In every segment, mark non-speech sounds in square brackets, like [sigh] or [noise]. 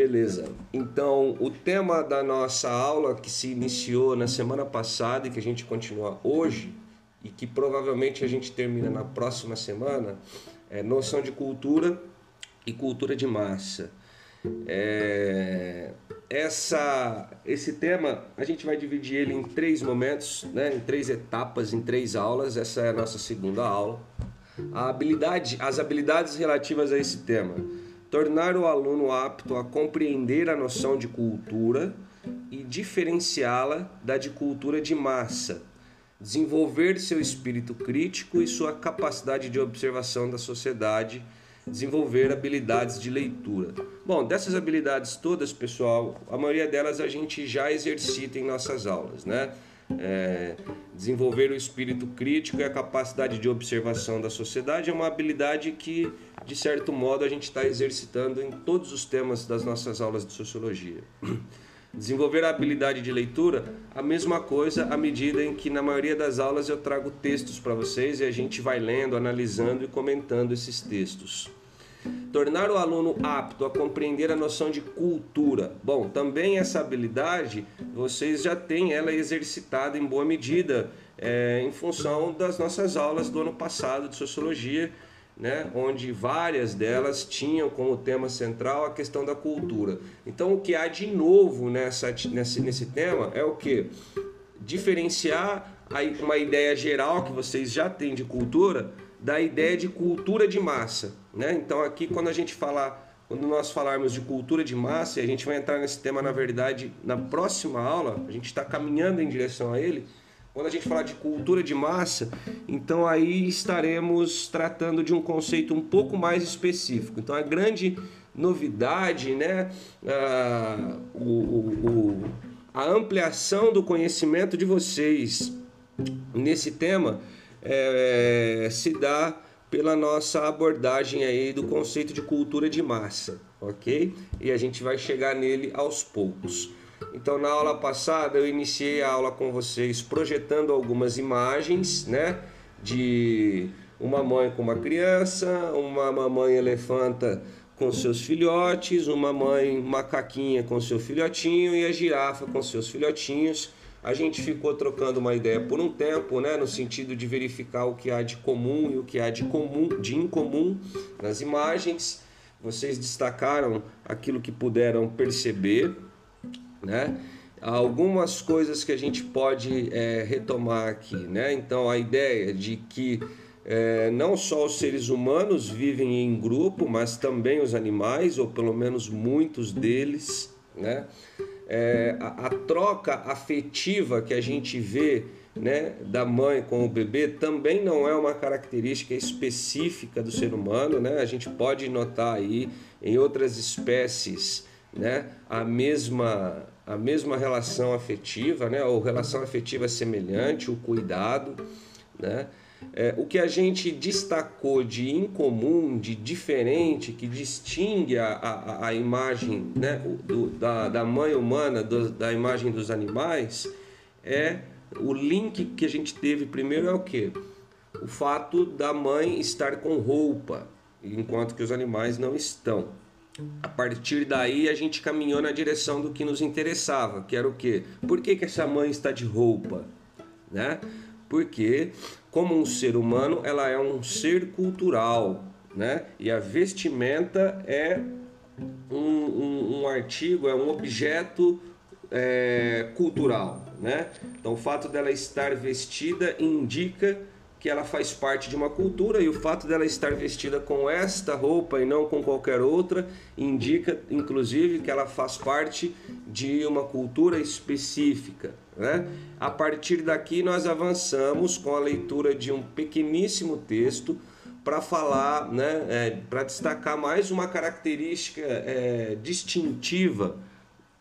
Beleza. Então, o tema da nossa aula que se iniciou na semana passada e que a gente continua hoje e que provavelmente a gente termina na próxima semana é noção de cultura e cultura de massa. É, essa, esse tema a gente vai dividir ele em três momentos, né, em três etapas, em três aulas. Essa é a nossa segunda aula. A habilidade, as habilidades relativas a esse tema tornar o aluno apto a compreender a noção de cultura e diferenciá-la da de cultura de massa, desenvolver seu espírito crítico e sua capacidade de observação da sociedade, desenvolver habilidades de leitura. Bom, dessas habilidades todas, pessoal, a maioria delas a gente já exercita em nossas aulas, né? É, desenvolver o espírito crítico e a capacidade de observação da sociedade é uma habilidade que, de certo modo, a gente está exercitando em todos os temas das nossas aulas de sociologia. [clears throat] Desenvolver a habilidade de leitura, a mesma coisa à medida em que na maioria das aulas eu trago textos para vocês e a gente vai lendo, analisando e comentando esses textos. Tornar o aluno apto a compreender a noção de cultura. Bom, também essa habilidade vocês já têm ela exercitada em boa medida é, em função das nossas aulas do ano passado de sociologia, né, onde várias delas tinham como tema central a questão da cultura. Então, o que há de novo nessa, nesse, nesse tema é o que? Diferenciar uma ideia geral que vocês já têm de cultura da ideia de cultura de massa. Né? Então aqui quando a gente falar, quando nós falarmos de cultura de massa, e a gente vai entrar nesse tema na verdade na próxima aula, a gente está caminhando em direção a ele. Quando a gente falar de cultura de massa, então aí estaremos tratando de um conceito um pouco mais específico. Então a grande novidade, né, a, o, o, a ampliação do conhecimento de vocês nesse tema é, se dá pela nossa abordagem aí do conceito de cultura de massa, ok? E a gente vai chegar nele aos poucos. Então, na aula passada, eu iniciei a aula com vocês projetando algumas imagens, né? De uma mãe com uma criança, uma mamãe elefanta com seus filhotes, uma mãe macaquinha com seu filhotinho e a girafa com seus filhotinhos a gente ficou trocando uma ideia por um tempo, né, no sentido de verificar o que há de comum e o que há de comum, de incomum nas imagens. Vocês destacaram aquilo que puderam perceber, né? Algumas coisas que a gente pode é, retomar aqui, né? Então a ideia de que é, não só os seres humanos vivem em grupo, mas também os animais, ou pelo menos muitos deles, né? É, a, a, troca afetiva que a gente vê né, da mãe com o bebê também não é uma característica específica do ser humano, né? A gente pode notar aí em outras espécies, né, a mesma a mesma relação afetiva, né, ou relação afetiva semelhante, o cuidado, né? É, o que a gente destacou de incomum, de diferente, que distingue a, a, a imagem né, do, da, da mãe humana do, da imagem dos animais, é o link que a gente teve primeiro é o que? O fato da mãe estar com roupa, enquanto que os animais não estão. A partir daí a gente caminhou na direção do que nos interessava, que era o que? Por que, que essa mãe está de roupa? Né? Porque como um ser humano, ela é um ser cultural, né? E a vestimenta é um, um, um artigo, é um objeto é, cultural, né? Então, o fato dela estar vestida indica que ela faz parte de uma cultura e o fato dela estar vestida com esta roupa e não com qualquer outra indica, inclusive, que ela faz parte de uma cultura específica. Né? A partir daqui, nós avançamos com a leitura de um pequeníssimo texto para falar, né, é, para destacar mais uma característica é, distintiva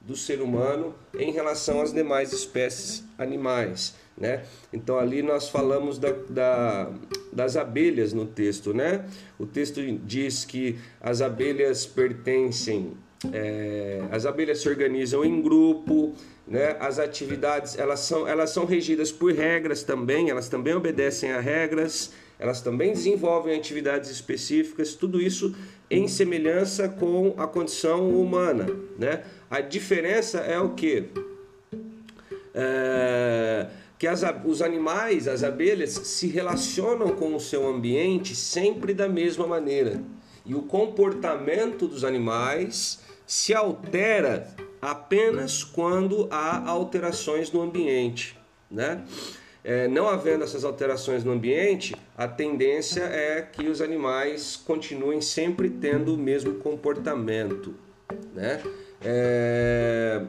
do ser humano em relação às demais espécies animais. Né? Então ali nós falamos da, da, das abelhas no texto, né? O texto diz que as abelhas pertencem, é, as abelhas se organizam em grupo, né? As atividades elas são, elas são regidas por regras também, elas também obedecem a regras, elas também desenvolvem atividades específicas, tudo isso em semelhança com a condição humana. Né? A diferença é o que? É, que as, os animais, as abelhas, se relacionam com o seu ambiente sempre da mesma maneira. E o comportamento dos animais se altera apenas quando há alterações no ambiente. Né? É, não havendo essas alterações no ambiente, a tendência é que os animais continuem sempre tendo o mesmo comportamento. Né? É...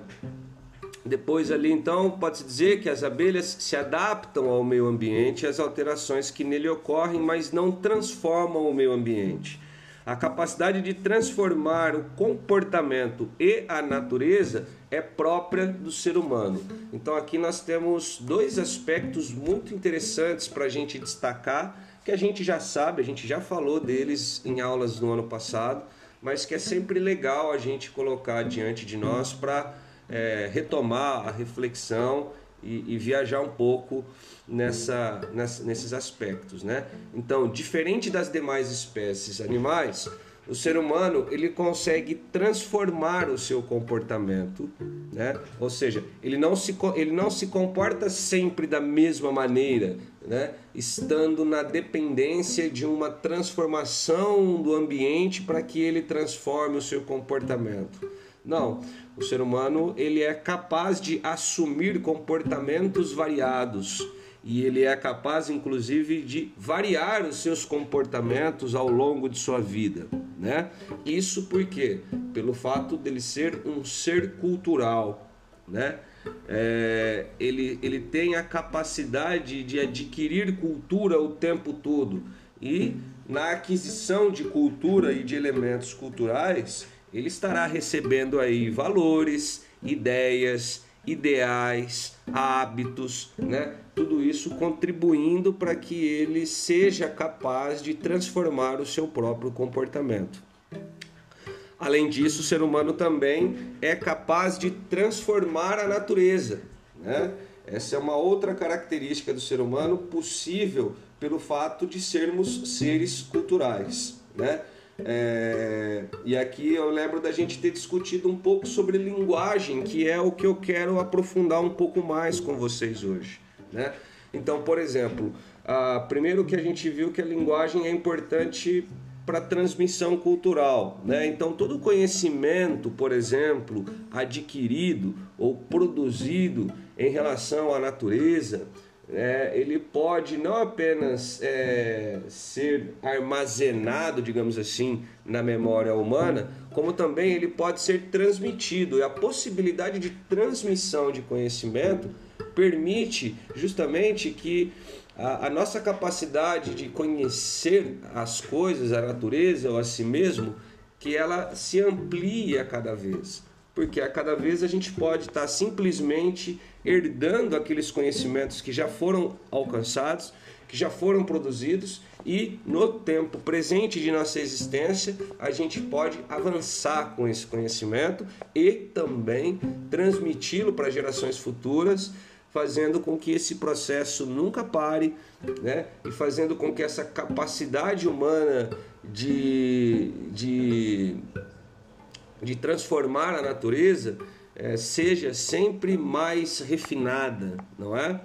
Depois ali então pode-se dizer que as abelhas se adaptam ao meio ambiente e às alterações que nele ocorrem, mas não transformam o meio ambiente. A capacidade de transformar o comportamento e a natureza é própria do ser humano. Então aqui nós temos dois aspectos muito interessantes para a gente destacar, que a gente já sabe, a gente já falou deles em aulas no ano passado, mas que é sempre legal a gente colocar diante de nós para é, retomar a reflexão e, e viajar um pouco nessa, nessa, nesses aspectos, né? Então, diferente das demais espécies animais, o ser humano ele consegue transformar o seu comportamento, né? Ou seja, ele não se, ele não se comporta sempre da mesma maneira, né? Estando na dependência de uma transformação do ambiente para que ele transforme o seu comportamento. Não, o ser humano ele é capaz de assumir comportamentos variados e ele é capaz inclusive de variar os seus comportamentos ao longo de sua vida, né? Isso porque pelo fato dele ser um ser cultural, né? É, ele, ele tem a capacidade de adquirir cultura o tempo todo e na aquisição de cultura e de elementos culturais ele estará recebendo aí valores, ideias, ideais, hábitos, né? Tudo isso contribuindo para que ele seja capaz de transformar o seu próprio comportamento. Além disso, o ser humano também é capaz de transformar a natureza, né? Essa é uma outra característica do ser humano possível pelo fato de sermos seres culturais, né? É, e aqui eu lembro da gente ter discutido um pouco sobre linguagem, que é o que eu quero aprofundar um pouco mais com vocês hoje. Né? Então, por exemplo, a, primeiro que a gente viu que a linguagem é importante para transmissão cultural. Né? Então, todo conhecimento, por exemplo, adquirido ou produzido em relação à natureza, é, ele pode não apenas é, ser armazenado, digamos assim, na memória humana, como também ele pode ser transmitido. E a possibilidade de transmissão de conhecimento permite justamente que a, a nossa capacidade de conhecer as coisas, a natureza ou a si mesmo, que ela se amplie a cada vez porque a cada vez a gente pode estar simplesmente herdando aqueles conhecimentos que já foram alcançados, que já foram produzidos e no tempo presente de nossa existência a gente pode avançar com esse conhecimento e também transmiti-lo para gerações futuras, fazendo com que esse processo nunca pare, né? E fazendo com que essa capacidade humana de, de de transformar a natureza é, seja sempre mais refinada, não é?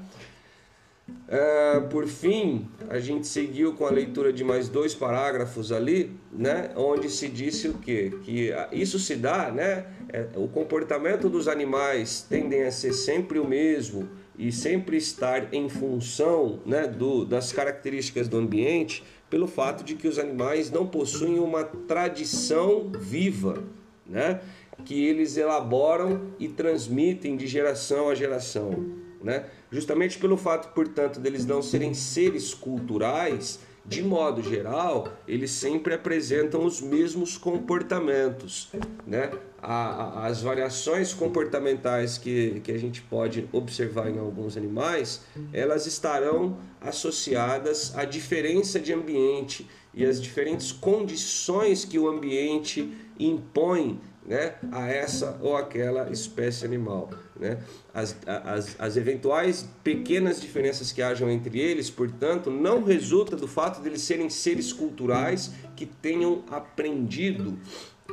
é? Por fim, a gente seguiu com a leitura de mais dois parágrafos ali, né, onde se disse o quê? Que isso se dá, né? É, o comportamento dos animais tendem a ser sempre o mesmo e sempre estar em função né, do, das características do ambiente, pelo fato de que os animais não possuem uma tradição viva né? que eles elaboram e transmitem de geração a geração. Né? Justamente pelo fato, portanto, deles não serem seres culturais, de modo geral, eles sempre apresentam os mesmos comportamentos. Né? as variações comportamentais que, que a gente pode observar em alguns animais, elas estarão associadas à diferença de ambiente e às diferentes condições que o ambiente impõe né, a essa ou aquela espécie animal. Né? As, as, as eventuais pequenas diferenças que hajam entre eles, portanto, não resulta do fato de eles serem seres culturais que tenham aprendido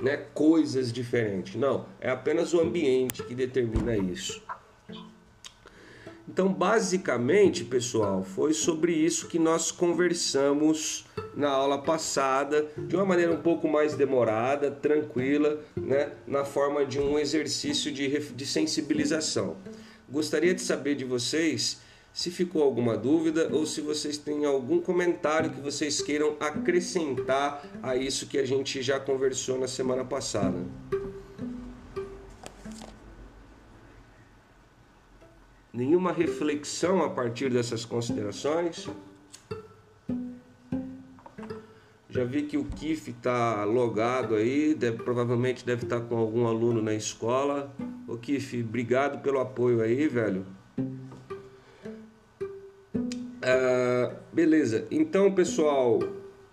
né, coisas diferentes. Não, é apenas o ambiente que determina isso. Então, basicamente, pessoal, foi sobre isso que nós conversamos na aula passada, de uma maneira um pouco mais demorada, tranquila, né, na forma de um exercício de, de sensibilização. Gostaria de saber de vocês se ficou alguma dúvida ou se vocês têm algum comentário que vocês queiram acrescentar a isso que a gente já conversou na semana passada. Nenhuma reflexão a partir dessas considerações? Já vi que o KIF está logado aí, deve, provavelmente deve estar tá com algum aluno na escola. Ô KIF, obrigado pelo apoio aí, velho. Ah, beleza, então pessoal,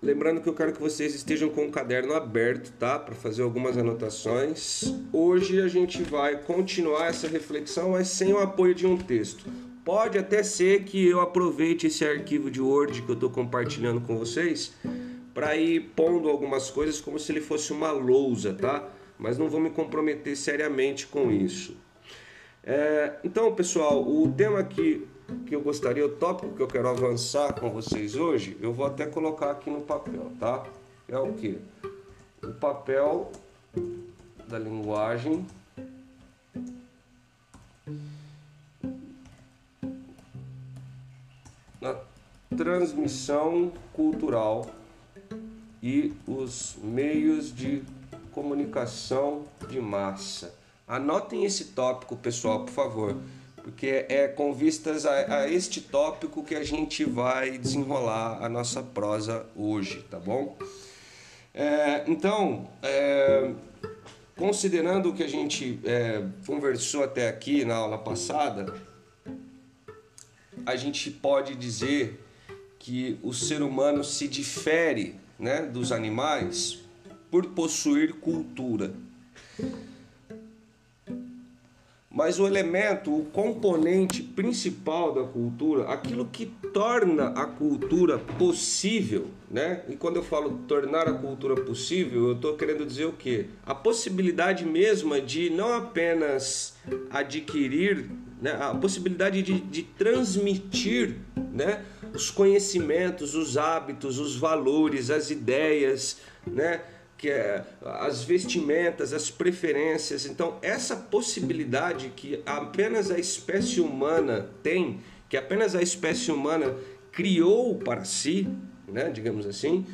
Lembrando que eu quero que vocês estejam com o caderno aberto, tá? Para fazer algumas anotações. Hoje a gente vai continuar essa reflexão, mas sem o apoio de um texto. Pode até ser que eu aproveite esse arquivo de Word que eu estou compartilhando com vocês para ir pondo algumas coisas como se ele fosse uma lousa, tá? Mas não vou me comprometer seriamente com isso. É, então, pessoal, o tema que que eu gostaria, o tópico que eu quero avançar com vocês hoje, eu vou até colocar aqui no papel, tá? É o que? O papel da linguagem na transmissão cultural e os meios de comunicação de massa. Anotem esse tópico, pessoal, por favor porque é com vistas a, a, este tópico que a gente vai desenrolar a nossa prosa hoje, tá bom? É, então, é, considerando o que a gente é, conversou até aqui na aula passada, a gente pode dizer que o ser humano se difere né, dos animais por possuir cultura. Mas o elemento, o componente principal da cultura, aquilo que torna a cultura possível, né? E quando eu falo tornar a cultura possível, eu estou querendo dizer o quê? A possibilidade mesma de não apenas adquirir, né? a possibilidade de, de transmitir, né? Os conhecimentos, os hábitos, os valores, as ideias, né? Que é as vestimentas, as preferências. Então, essa possibilidade que apenas a espécie humana tem, que apenas a espécie humana criou para si, né, digamos assim,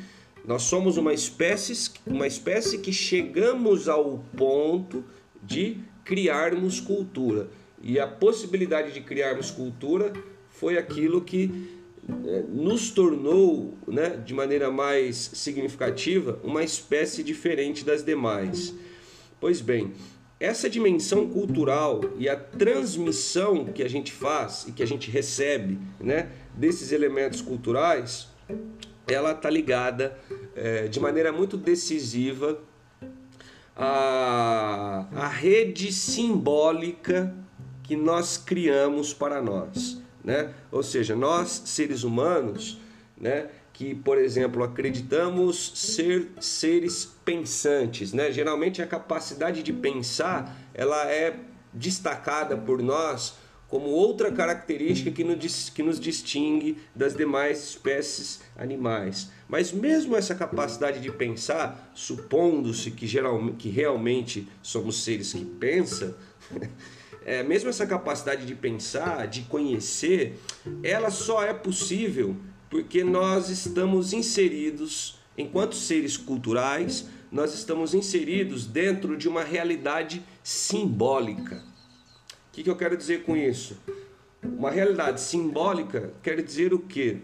nós somos uma espécie, uma espécie que chegamos ao ponto de criarmos cultura. E a possibilidade de criarmos cultura foi aquilo que nos tornou, né, de maneira mais significativa, uma espécie diferente das demais. Pois bem, essa dimensão cultural e a transmissão que a gente faz e que a gente recebe né, desses elementos culturais, ela está ligada é, de maneira muito decisiva à, à rede simbólica que nós criamos para nós né? Ou seja, nós seres humanos, né, que, por exemplo, acreditamos ser seres pensantes, né? Geralmente a capacidade de pensar, ela é destacada por nós como outra característica que nos, que nos distingue das demais espécies animais. Mas mesmo essa capacidade de pensar, supondo-se que, que realmente somos seres que pensam, [laughs] é, mesmo essa capacidade de pensar, de conhecer, ela só é possível porque nós estamos inseridos, enquanto seres culturais, nós estamos inseridos dentro de uma realidade simbólica. O que, que eu quero dizer com isso? Uma realidade simbólica quer dizer o quê?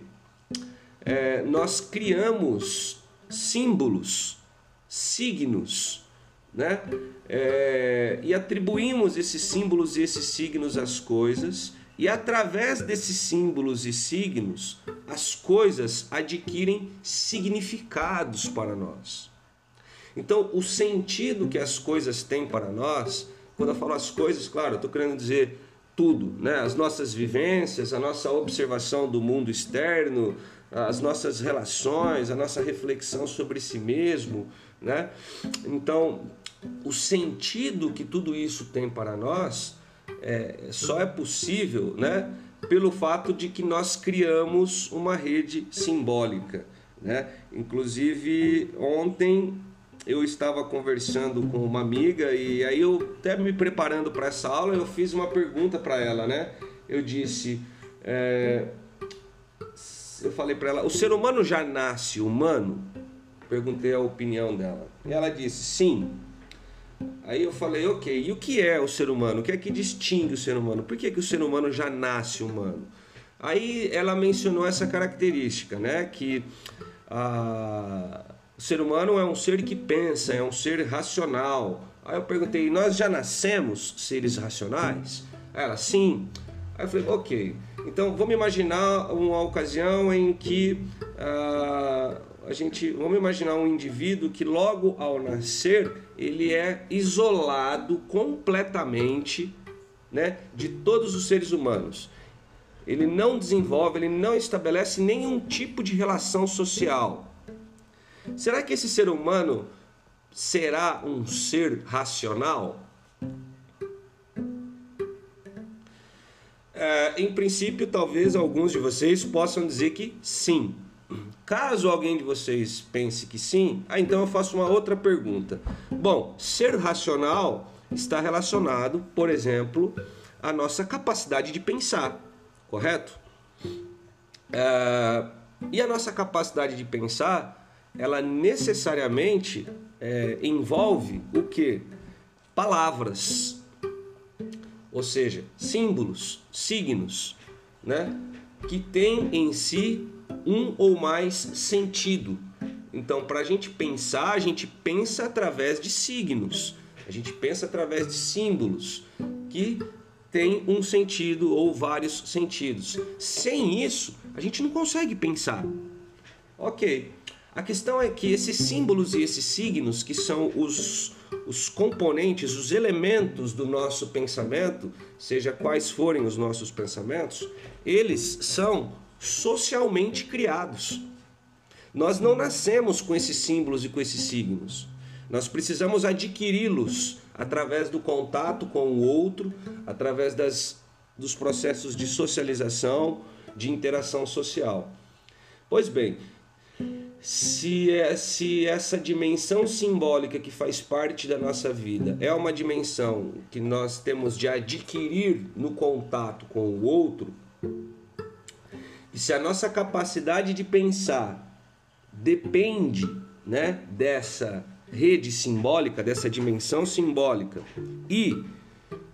É, nós criamos símbolos, signos, né? É, e atribuímos esses símbolos e esses signos às coisas, e através desses símbolos e signos, as coisas adquirem significados para nós. Então, o sentido que as coisas têm para nós, quando eu falo as coisas, claro, eu estou querendo dizer tudo, né? As nossas vivências, a nossa observação do mundo externo, as nossas relações, a nossa reflexão sobre si mesmo, né? Então, o sentido que tudo isso tem para nós é, só é possível, né? Pelo fato de que nós criamos uma rede simbólica, né? Inclusive ontem eu estava conversando com uma amiga e aí eu até me preparando para essa aula eu fiz uma pergunta para ela, né? Eu disse, é, eu falei para ela, o ser humano já nasce humano? Perguntei a opinião dela. E ela disse, sim. Aí eu falei, ok, e o que é o ser humano? O que é que distingue o ser humano? Por que, que o ser humano já nasce humano? Aí ela mencionou essa característica, né? Que a, o ser humano é um ser que pensa, é um ser racional. Aí eu perguntei: nós já nascemos seres racionais? Ela, sim. Aí eu falei: ok. Então vamos imaginar uma ocasião em que uh, a gente. Vamos imaginar um indivíduo que logo ao nascer ele é isolado completamente né, de todos os seres humanos. Ele não desenvolve, ele não estabelece nenhum tipo de relação social Será que esse ser humano será um ser racional? É, em princípio, talvez alguns de vocês possam dizer que sim. Caso alguém de vocês pense que sim, ah, então eu faço uma outra pergunta. Bom, ser racional está relacionado, por exemplo, à nossa capacidade de pensar, correto? É, e a nossa capacidade de pensar ela necessariamente é, envolve o que? Palavras, ou seja, símbolos, signos, né? que tem em si um ou mais sentido. Então, para a gente pensar, a gente pensa através de signos, a gente pensa através de símbolos que tem um sentido ou vários sentidos. Sem isso, a gente não consegue pensar. Ok, a questão é que esses símbolos e esses signos, que são os, os componentes, os elementos do nosso pensamento, seja quais forem os nossos pensamentos, eles são socialmente criados. Nós não nascemos com esses símbolos e com esses signos. Nós precisamos adquiri-los através do contato com o outro, através das, dos processos de socialização, de interação social. Pois bem, se, é, se essa dimensão simbólica que faz parte da nossa vida é uma dimensão que nós temos de adquirir no contato com o outro, e se a nossa capacidade de pensar depende né, dessa rede simbólica, dessa dimensão simbólica, e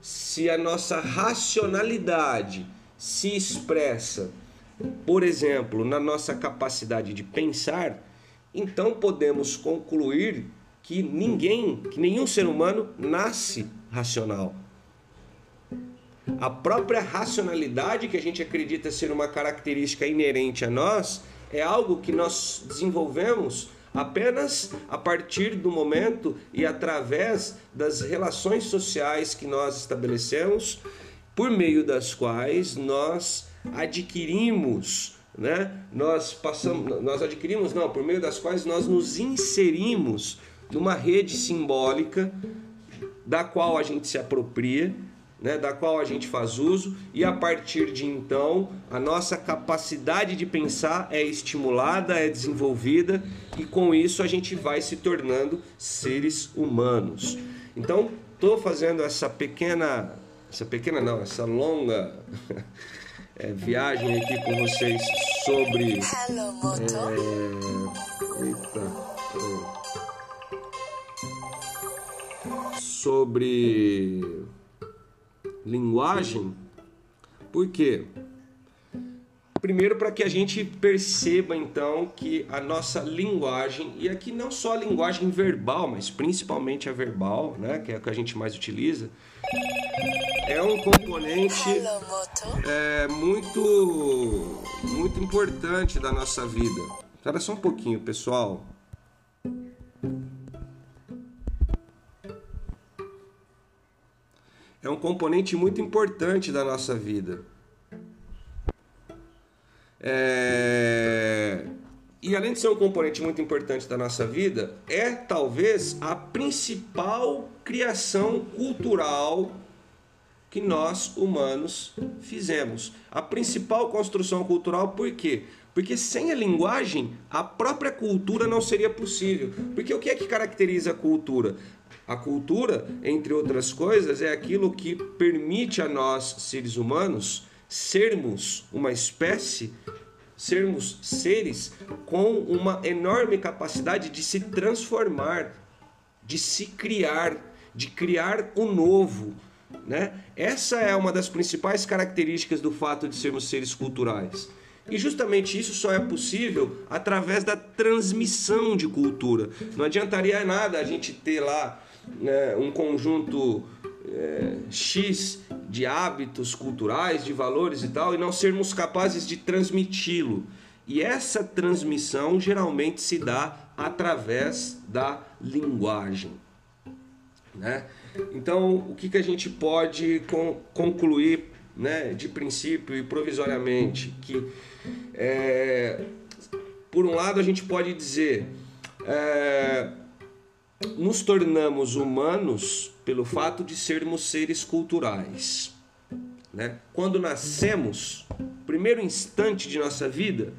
se a nossa racionalidade se expressa por exemplo, na nossa capacidade de pensar, então podemos concluir que ninguém, que nenhum ser humano nasce racional. A própria racionalidade que a gente acredita ser uma característica inerente a nós é algo que nós desenvolvemos apenas a partir do momento e através das relações sociais que nós estabelecemos, por meio das quais nós adquirimos, né? Nós passamos, nós adquirimos, não, por meio das quais nós nos inserimos numa rede simbólica da qual a gente se apropria, né, da qual a gente faz uso, e a partir de então a nossa capacidade de pensar é estimulada, é desenvolvida, e com isso a gente vai se tornando seres humanos. Então, estou fazendo essa pequena, essa pequena não, essa longa é, [laughs] viagem aqui com vocês sobre. É, eita. Sobre linguagem. Por quê? Primeiro, para que a gente perceba então que a nossa linguagem, e aqui não só a linguagem verbal, mas principalmente a verbal, né, que é a que a gente mais utiliza, é um componente é, muito, muito importante da nossa vida. Espera só um pouquinho, pessoal. É um componente muito importante da nossa vida. É... E além de ser um componente muito importante da nossa vida, é talvez a principal criação cultural que nós humanos fizemos. A principal construção cultural, por quê? Porque sem a linguagem, a própria cultura não seria possível. Porque o que é que caracteriza a cultura? A cultura, entre outras coisas, é aquilo que permite a nós, seres humanos, sermos uma espécie, sermos seres com uma enorme capacidade de se transformar, de se criar, de criar o novo. Né? Essa é uma das principais características do fato de sermos seres culturais. E justamente isso só é possível através da transmissão de cultura. Não adiantaria nada a gente ter lá né, um conjunto é, X de hábitos culturais, de valores e tal, e não sermos capazes de transmiti-lo. E essa transmissão geralmente se dá através da linguagem. Né? Então, o que, que a gente pode concluir né, de princípio e provisoriamente? Que é, por um lado, a gente pode dizer, é, nos tornamos humanos pelo fato de sermos seres culturais. Né? Quando nascemos, primeiro instante de nossa vida,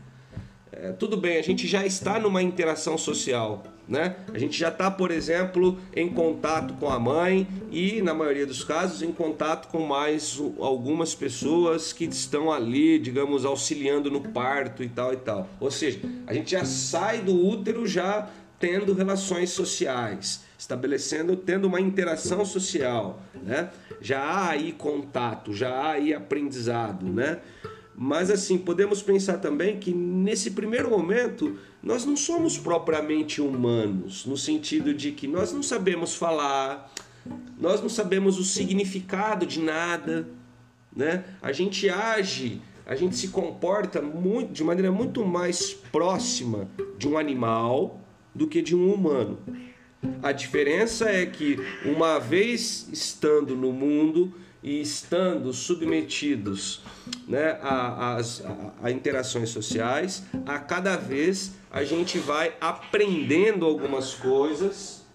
é, tudo bem, a gente já está numa interação social. Né? A gente já está, por exemplo, em contato com a mãe e, na maioria dos casos, em contato com mais algumas pessoas que estão ali, digamos, auxiliando no parto e tal e tal. Ou seja, a gente já sai do útero já tendo relações sociais, estabelecendo, tendo uma interação social, né? Já há aí contato, já há aí aprendizado, né? Mas assim, podemos pensar também que nesse primeiro momento nós não somos propriamente humanos, no sentido de que nós não sabemos falar, nós não sabemos o significado de nada, né? A gente age, a gente se comporta muito, de maneira muito mais próxima de um animal do que de um humano. A diferença é que, uma vez estando no mundo, e estando submetidos né, a, a, a, interações sociais, a cada vez a gente vai aprendendo algumas coisas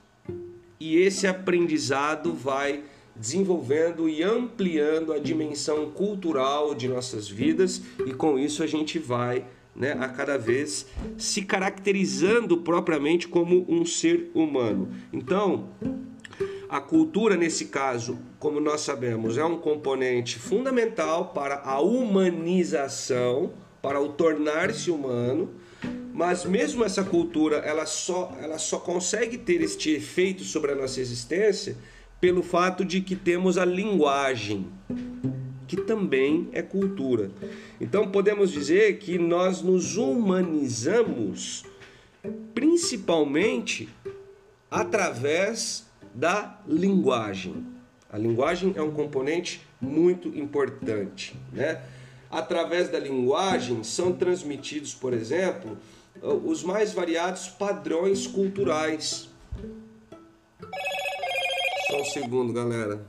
e esse aprendizado vai desenvolvendo e ampliando a dimensão cultural de nossas vidas e com isso a gente vai né, a cada vez se caracterizando propriamente como um ser humano. Então, a cultura, nesse caso, como nós sabemos, é um componente fundamental para a humanização, para o tornar-se humano, mas mesmo essa cultura, ela só, ela só consegue ter este efeito sobre a nossa existência pelo fato de que temos a linguagem, que também é cultura. Então podemos dizer que nós nos humanizamos principalmente através da linguagem. A linguagem é um componente muito importante, né? Através da linguagem são transmitidos, por exemplo, os mais variados padrões culturais. Só um segundo, galera.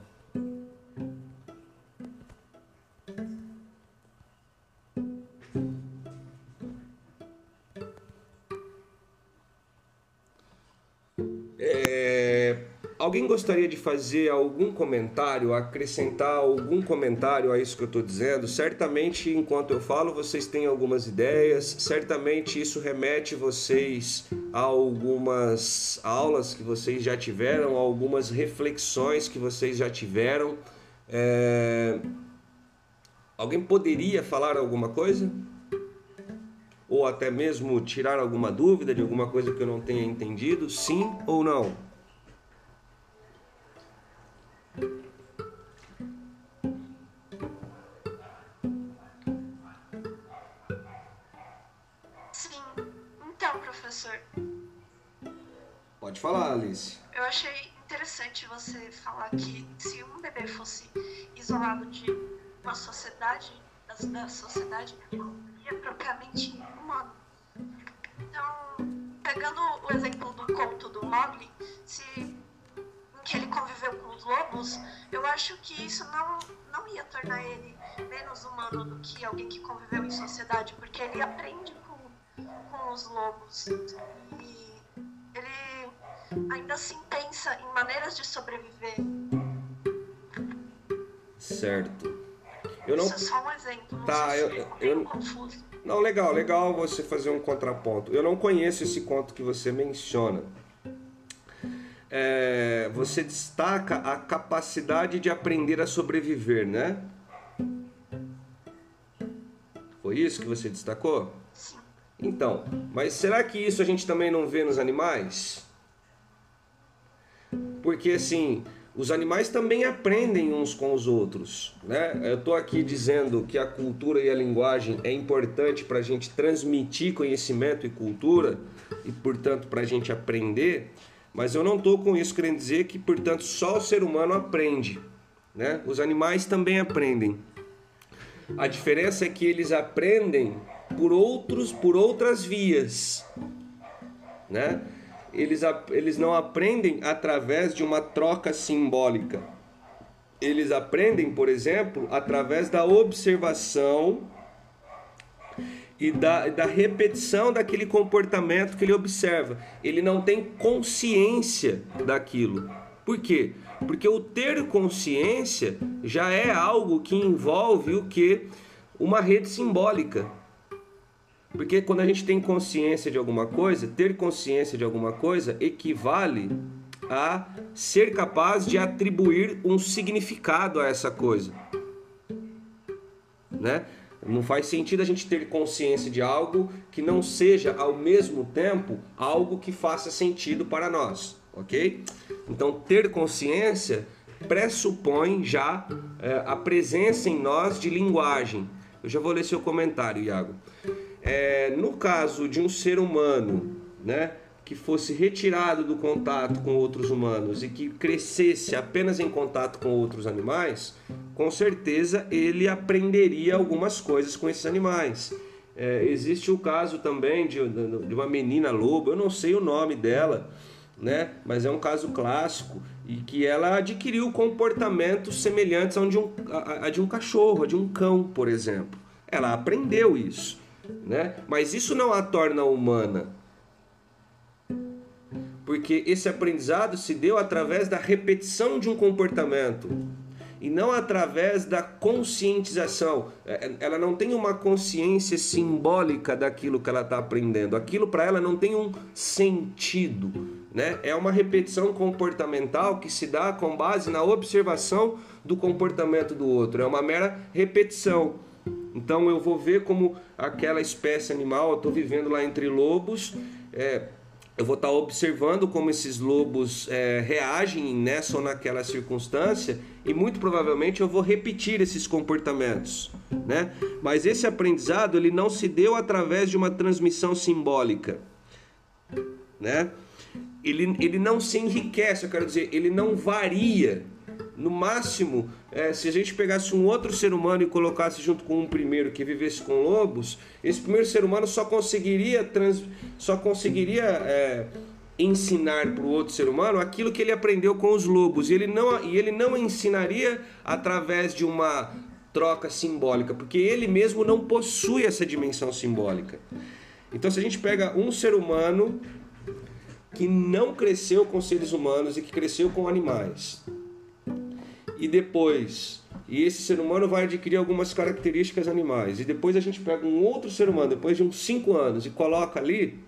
Alguém gostaria de fazer algum comentário, acrescentar algum comentário a isso que eu estou dizendo? Certamente, enquanto eu falo, vocês têm algumas ideias, certamente isso remete vocês a algumas aulas que vocês já tiveram, a algumas reflexões que vocês já tiveram. É... Alguém poderia falar alguma coisa? Ou até mesmo tirar alguma dúvida de alguma coisa que eu não tenha entendido? Sim ou não? Pode falar, Alice. Eu achei interessante você falar que se um bebê fosse isolado de uma sociedade, da sociedade, é propriamente humano. Então, pegando o exemplo do conto do Mogli, se porque ele conviveu com os lobos, eu acho que isso não, não ia tornar ele menos humano do que alguém que conviveu em sociedade, porque ele aprende com, com os lobos. E ainda assim pensa em maneiras de sobreviver. Certo. Eu não... Isso é só um exemplo. Não tá, eu, eu, eu... confuso. Não, legal, legal você fazer um contraponto. Eu não conheço esse conto que você menciona. É, você destaca a capacidade de aprender a sobreviver, né? Foi isso que você destacou? Sim. Então, mas será que isso a gente também não vê nos animais? Porque assim, os animais também aprendem uns com os outros. Né? Eu estou aqui dizendo que a cultura e a linguagem é importante para a gente transmitir conhecimento e cultura e, portanto, para a gente aprender, mas eu não estou com isso querendo dizer que, portanto, só o ser humano aprende. Né? Os animais também aprendem. A diferença é que eles aprendem por outros, por outras vias, né? Eles, eles não aprendem através de uma troca simbólica. Eles aprendem, por exemplo, através da observação e da, da repetição daquele comportamento que ele observa. Ele não tem consciência daquilo. Por quê? Porque o ter consciência já é algo que envolve o que? Uma rede simbólica. Porque quando a gente tem consciência de alguma coisa, ter consciência de alguma coisa equivale a ser capaz de atribuir um significado a essa coisa. Né? Não faz sentido a gente ter consciência de algo que não seja ao mesmo tempo algo que faça sentido para nós, ok? Então, ter consciência pressupõe já é, a presença em nós de linguagem. Eu já vou ler seu comentário, Iago é, no caso de um ser humano, né, que fosse retirado do contato com outros humanos e que crescesse apenas em contato com outros animais, com certeza ele aprenderia algumas coisas com esses animais. É, existe o caso também de, de uma menina lobo, eu não sei o nome dela, né? Mas é um caso clássico e que ela adquiriu comportamentos semelhantes a de um, a, a de um cachorro, a de um cão, por exemplo. Ela aprendeu isso né? Mas isso não a torna humana. Porque esse aprendizado se deu através da repetição de um comportamento e não através da conscientização. É, é, ela não tem uma consciência simbólica daquilo que ela está aprendendo. Aquilo para ela não tem um sentido. Né? É uma repetição comportamental que se dá com base na observação do comportamento do outro. É uma mera repetição. Então eu vou ver como aquela espécie animal, eu estou vivendo lá entre lobos, é, eu vou estar tá observando como esses lobos é, reagem nessa ou naquela circunstância e muito provavelmente eu vou repetir esses comportamentos, né? Mas esse aprendizado ele não se deu através de uma transmissão simbólica, né? Ele, ele não se enriquece, eu quero dizer, ele não varia no máximo, é, se a gente pegasse um outro ser humano e colocasse junto com um primeiro que vivesse com lobos, esse primeiro ser humano só conseguiria, trans, só conseguiria é, ensinar para o outro ser humano aquilo que ele aprendeu com os lobos. E ele, não, e ele não ensinaria através de uma troca simbólica, porque ele mesmo não possui essa dimensão simbólica. Então, se a gente pega um ser humano que não cresceu com seres humanos e que cresceu com animais, e depois e esse ser humano vai adquirir algumas características animais e depois a gente pega um outro ser humano depois de uns 5 anos e coloca ali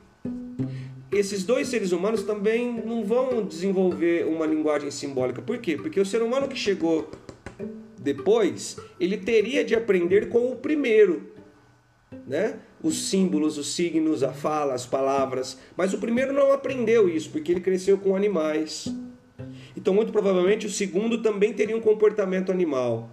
esses dois seres humanos também não vão desenvolver uma linguagem simbólica. Por quê? Porque o ser humano que chegou depois, ele teria de aprender com o primeiro, né? Os símbolos, os signos, a fala, as palavras. Mas o primeiro não aprendeu isso, porque ele cresceu com animais. Então, muito provavelmente, o segundo também teria um comportamento animal.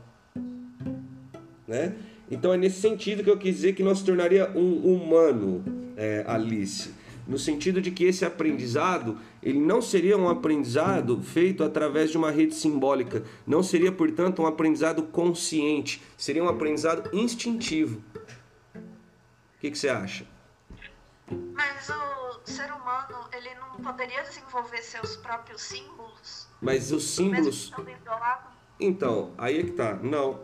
Né? Então, é nesse sentido que eu quis dizer que nós tornaria um humano, é, Alice. No sentido de que esse aprendizado, ele não seria um aprendizado feito através de uma rede simbólica. Não seria, portanto, um aprendizado consciente. Seria um aprendizado instintivo. O que, que você acha? Mas o ser humano, ele não poderia desenvolver seus próprios símbolos? Mas os símbolos. Então, aí é que tá. Não.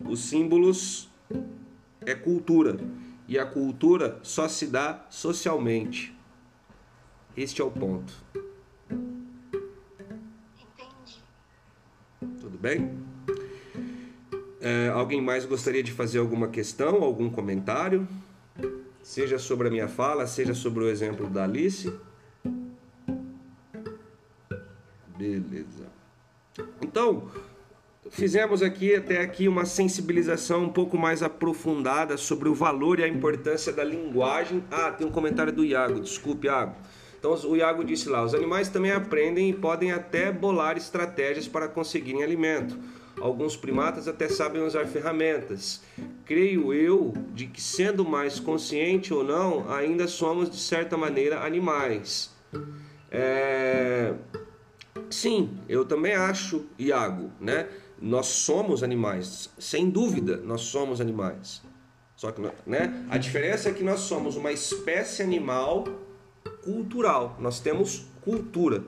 Os símbolos é cultura. E a cultura só se dá socialmente. Este é o ponto. Entendi. Tudo bem? É, alguém mais gostaria de fazer alguma questão, algum comentário? Seja sobre a minha fala, seja sobre o exemplo da Alice. Beleza. Então, fizemos aqui até aqui uma sensibilização um pouco mais aprofundada sobre o valor e a importância da linguagem. Ah, tem um comentário do Iago, desculpe, Iago. Então o Iago disse lá: os animais também aprendem e podem até bolar estratégias para conseguirem alimento. Alguns primatas até sabem usar ferramentas. Creio eu de que, sendo mais consciente ou não, ainda somos de certa maneira animais. É... Sim, eu também acho, Iago, né? Nós somos animais, sem dúvida, nós somos animais. Só que, né? A diferença é que nós somos uma espécie animal cultural. Nós temos cultura,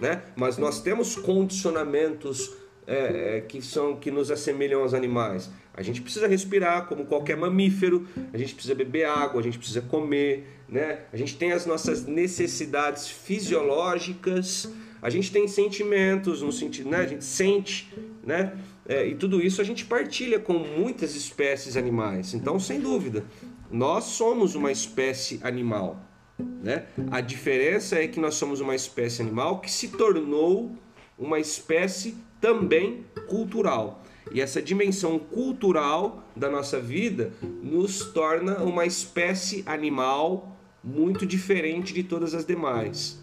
né? Mas nós temos condicionamentos é, é, que são que nos assemelham aos animais. A gente precisa respirar como qualquer mamífero, a gente precisa beber água, a gente precisa comer, né? A gente tem as nossas necessidades fisiológicas, a gente tem sentimentos no sentido, né? A gente sente, né? É, e tudo isso a gente partilha com muitas espécies animais. Então, sem dúvida, nós somos uma espécie animal. Né? A diferença é que nós somos uma espécie animal que se tornou uma espécie também cultural. E essa dimensão cultural da nossa vida nos torna uma espécie animal muito diferente de todas as demais.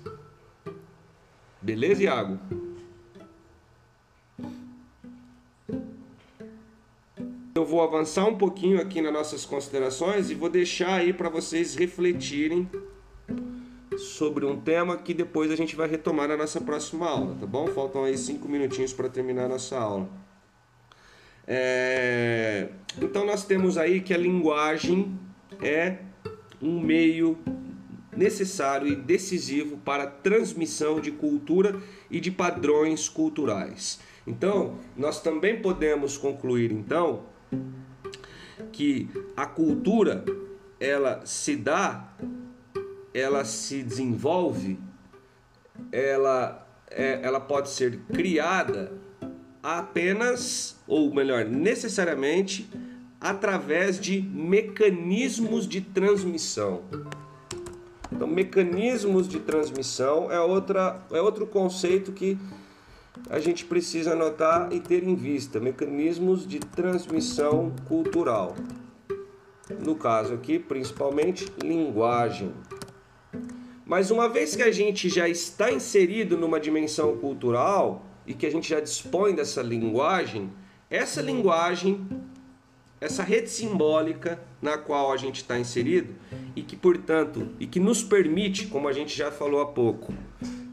Beleza, Iago? Eu vou avançar um pouquinho aqui nas nossas considerações e vou deixar aí para vocês refletirem sobre um tema que depois a gente vai retomar na nossa próxima aula, tá bom? Faltam aí cinco minutinhos para terminar a nossa aula. É... Então nós temos aí que a linguagem é um meio necessário e decisivo para a transmissão de cultura e de padrões culturais. Então, nós também podemos concluir então que a cultura ela se dá ela se desenvolve, ela, é, ela pode ser criada apenas, ou melhor, necessariamente, através de mecanismos de transmissão. Então, mecanismos de transmissão é, outra, é outro conceito que a gente precisa anotar e ter em vista. Mecanismos de transmissão cultural. No caso aqui, principalmente, linguagem. Mas uma vez que a gente já está inserido numa dimensão cultural e que a gente já dispõe dessa linguagem, essa linguagem, essa rede simbólica na qual a gente está inserido e que, portanto, e que nos permite, como a gente já falou há pouco,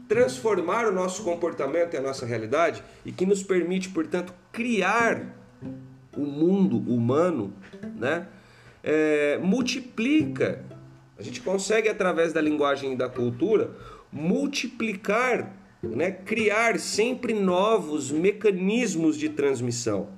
transformar o nosso comportamento e a nossa realidade e que nos permite, portanto, criar o mundo humano, né? É, multiplica a gente consegue, através da linguagem e da cultura, multiplicar, né, criar sempre novos mecanismos de transmissão.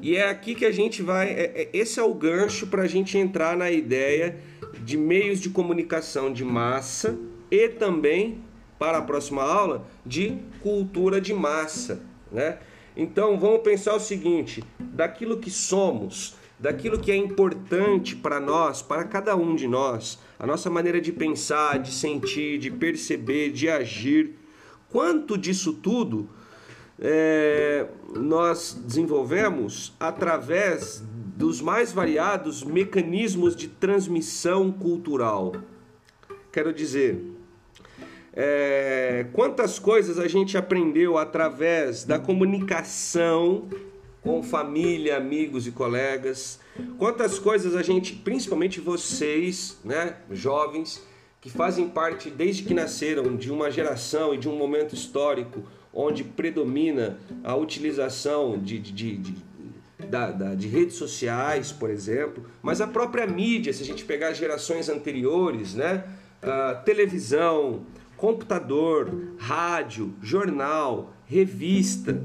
E é aqui que a gente vai. É, é, esse é o gancho para a gente entrar na ideia de meios de comunicação de massa e também, para a próxima aula, de cultura de massa. Né? Então vamos pensar o seguinte: daquilo que somos, daquilo que é importante para nós, para cada um de nós, a nossa maneira de pensar, de sentir, de perceber, de agir. Quanto disso tudo é, nós desenvolvemos através dos mais variados mecanismos de transmissão cultural. Quero dizer, é, quantas coisas a gente aprendeu através da comunicação com família, amigos e colegas. Quantas coisas a gente, principalmente vocês, né, jovens, que fazem parte desde que nasceram de uma geração e de um momento histórico onde predomina a utilização de, de, de, de da, da, de redes sociais, por exemplo, mas a própria mídia, se a gente pegar gerações anteriores, né? uh, televisão, computador, rádio, jornal, revista,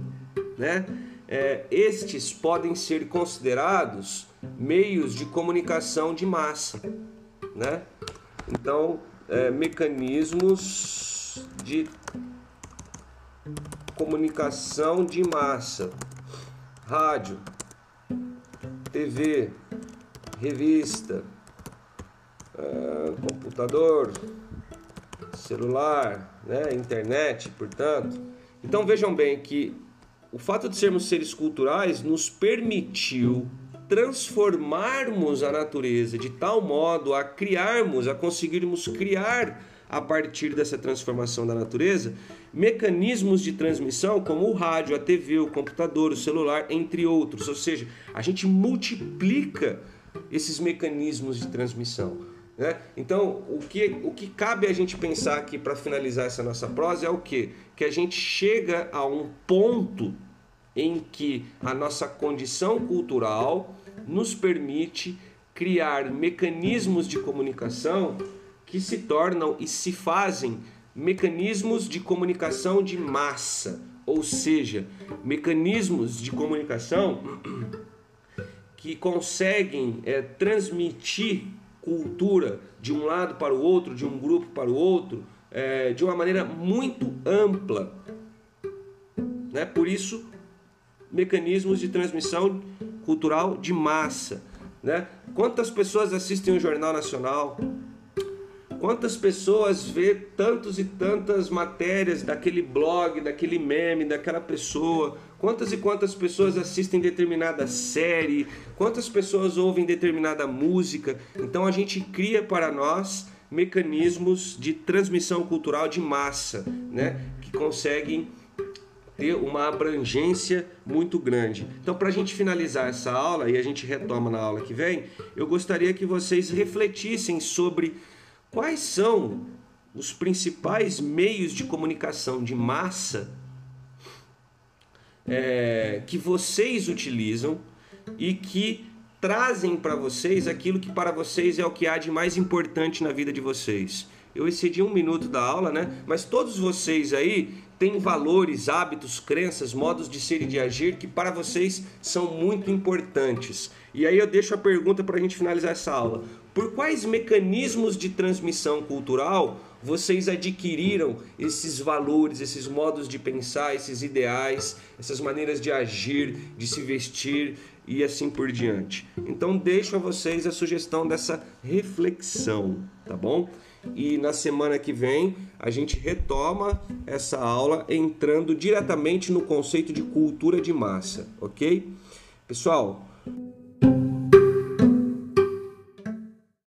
né? É, estes podem ser considerados meios de comunicação de massa, né? Então, é, mecanismos de comunicação de massa, rádio, TV, revista, uh, computador, celular, né, internet, portanto. Então vejam bem que o fato de sermos seres culturais nos permitiu transformarmos a natureza de tal modo a criarmos, a conseguirmos criar a partir dessa transformação da natureza mecanismos de transmissão como o rádio, a TV, o computador, o celular, entre outros. Ou seja, a gente multiplica esses mecanismos de transmissão. Né? Então, o que, o que cabe a gente pensar aqui para finalizar essa nossa prosa é o que? Que a gente chega a um ponto em que a nossa condição cultural nos permite criar mecanismos de comunicação que se tornam e se fazem mecanismos de comunicação de massa, ou seja, mecanismos de comunicação [clears throat] que conseguem é, transmitir cultura de um lado para o outro, de um grupo para o outro, é, de uma maneira muito ampla. Né? Por isso, mecanismos de transmissão cultural de massa. Né? Quantas pessoas assistem o Jornal Nacional? Quantas pessoas vê tantos e tantas matérias daquele blog, daquele meme, daquela pessoa? Quantas e quantas pessoas assistem determinada série? Quantas pessoas ouvem determinada música? Então a gente cria para nós mecanismos de transmissão cultural de massa, né? Que conseguem ter uma abrangência muito grande. Então, para a gente finalizar essa aula e a gente retoma na aula que vem, eu gostaria que vocês refletissem sobre Quais são os principais meios de comunicação de massa é, que vocês utilizam e que trazem para vocês aquilo que para vocês é o que há de mais importante na vida de vocês? Eu excedi um minuto da aula, né? Mas todos vocês aí têm valores, hábitos, crenças, modos de ser e de agir que para vocês são muito importantes. E aí eu deixo a pergunta para a gente finalizar essa aula. Por quais mecanismos de transmissão cultural vocês adquiriram esses valores, esses modos de pensar, esses ideais, essas maneiras de agir, de se vestir e assim por diante? Então deixo a vocês a sugestão dessa reflexão, tá bom? E na semana que vem a gente retoma essa aula entrando diretamente no conceito de cultura de massa, ok? Pessoal,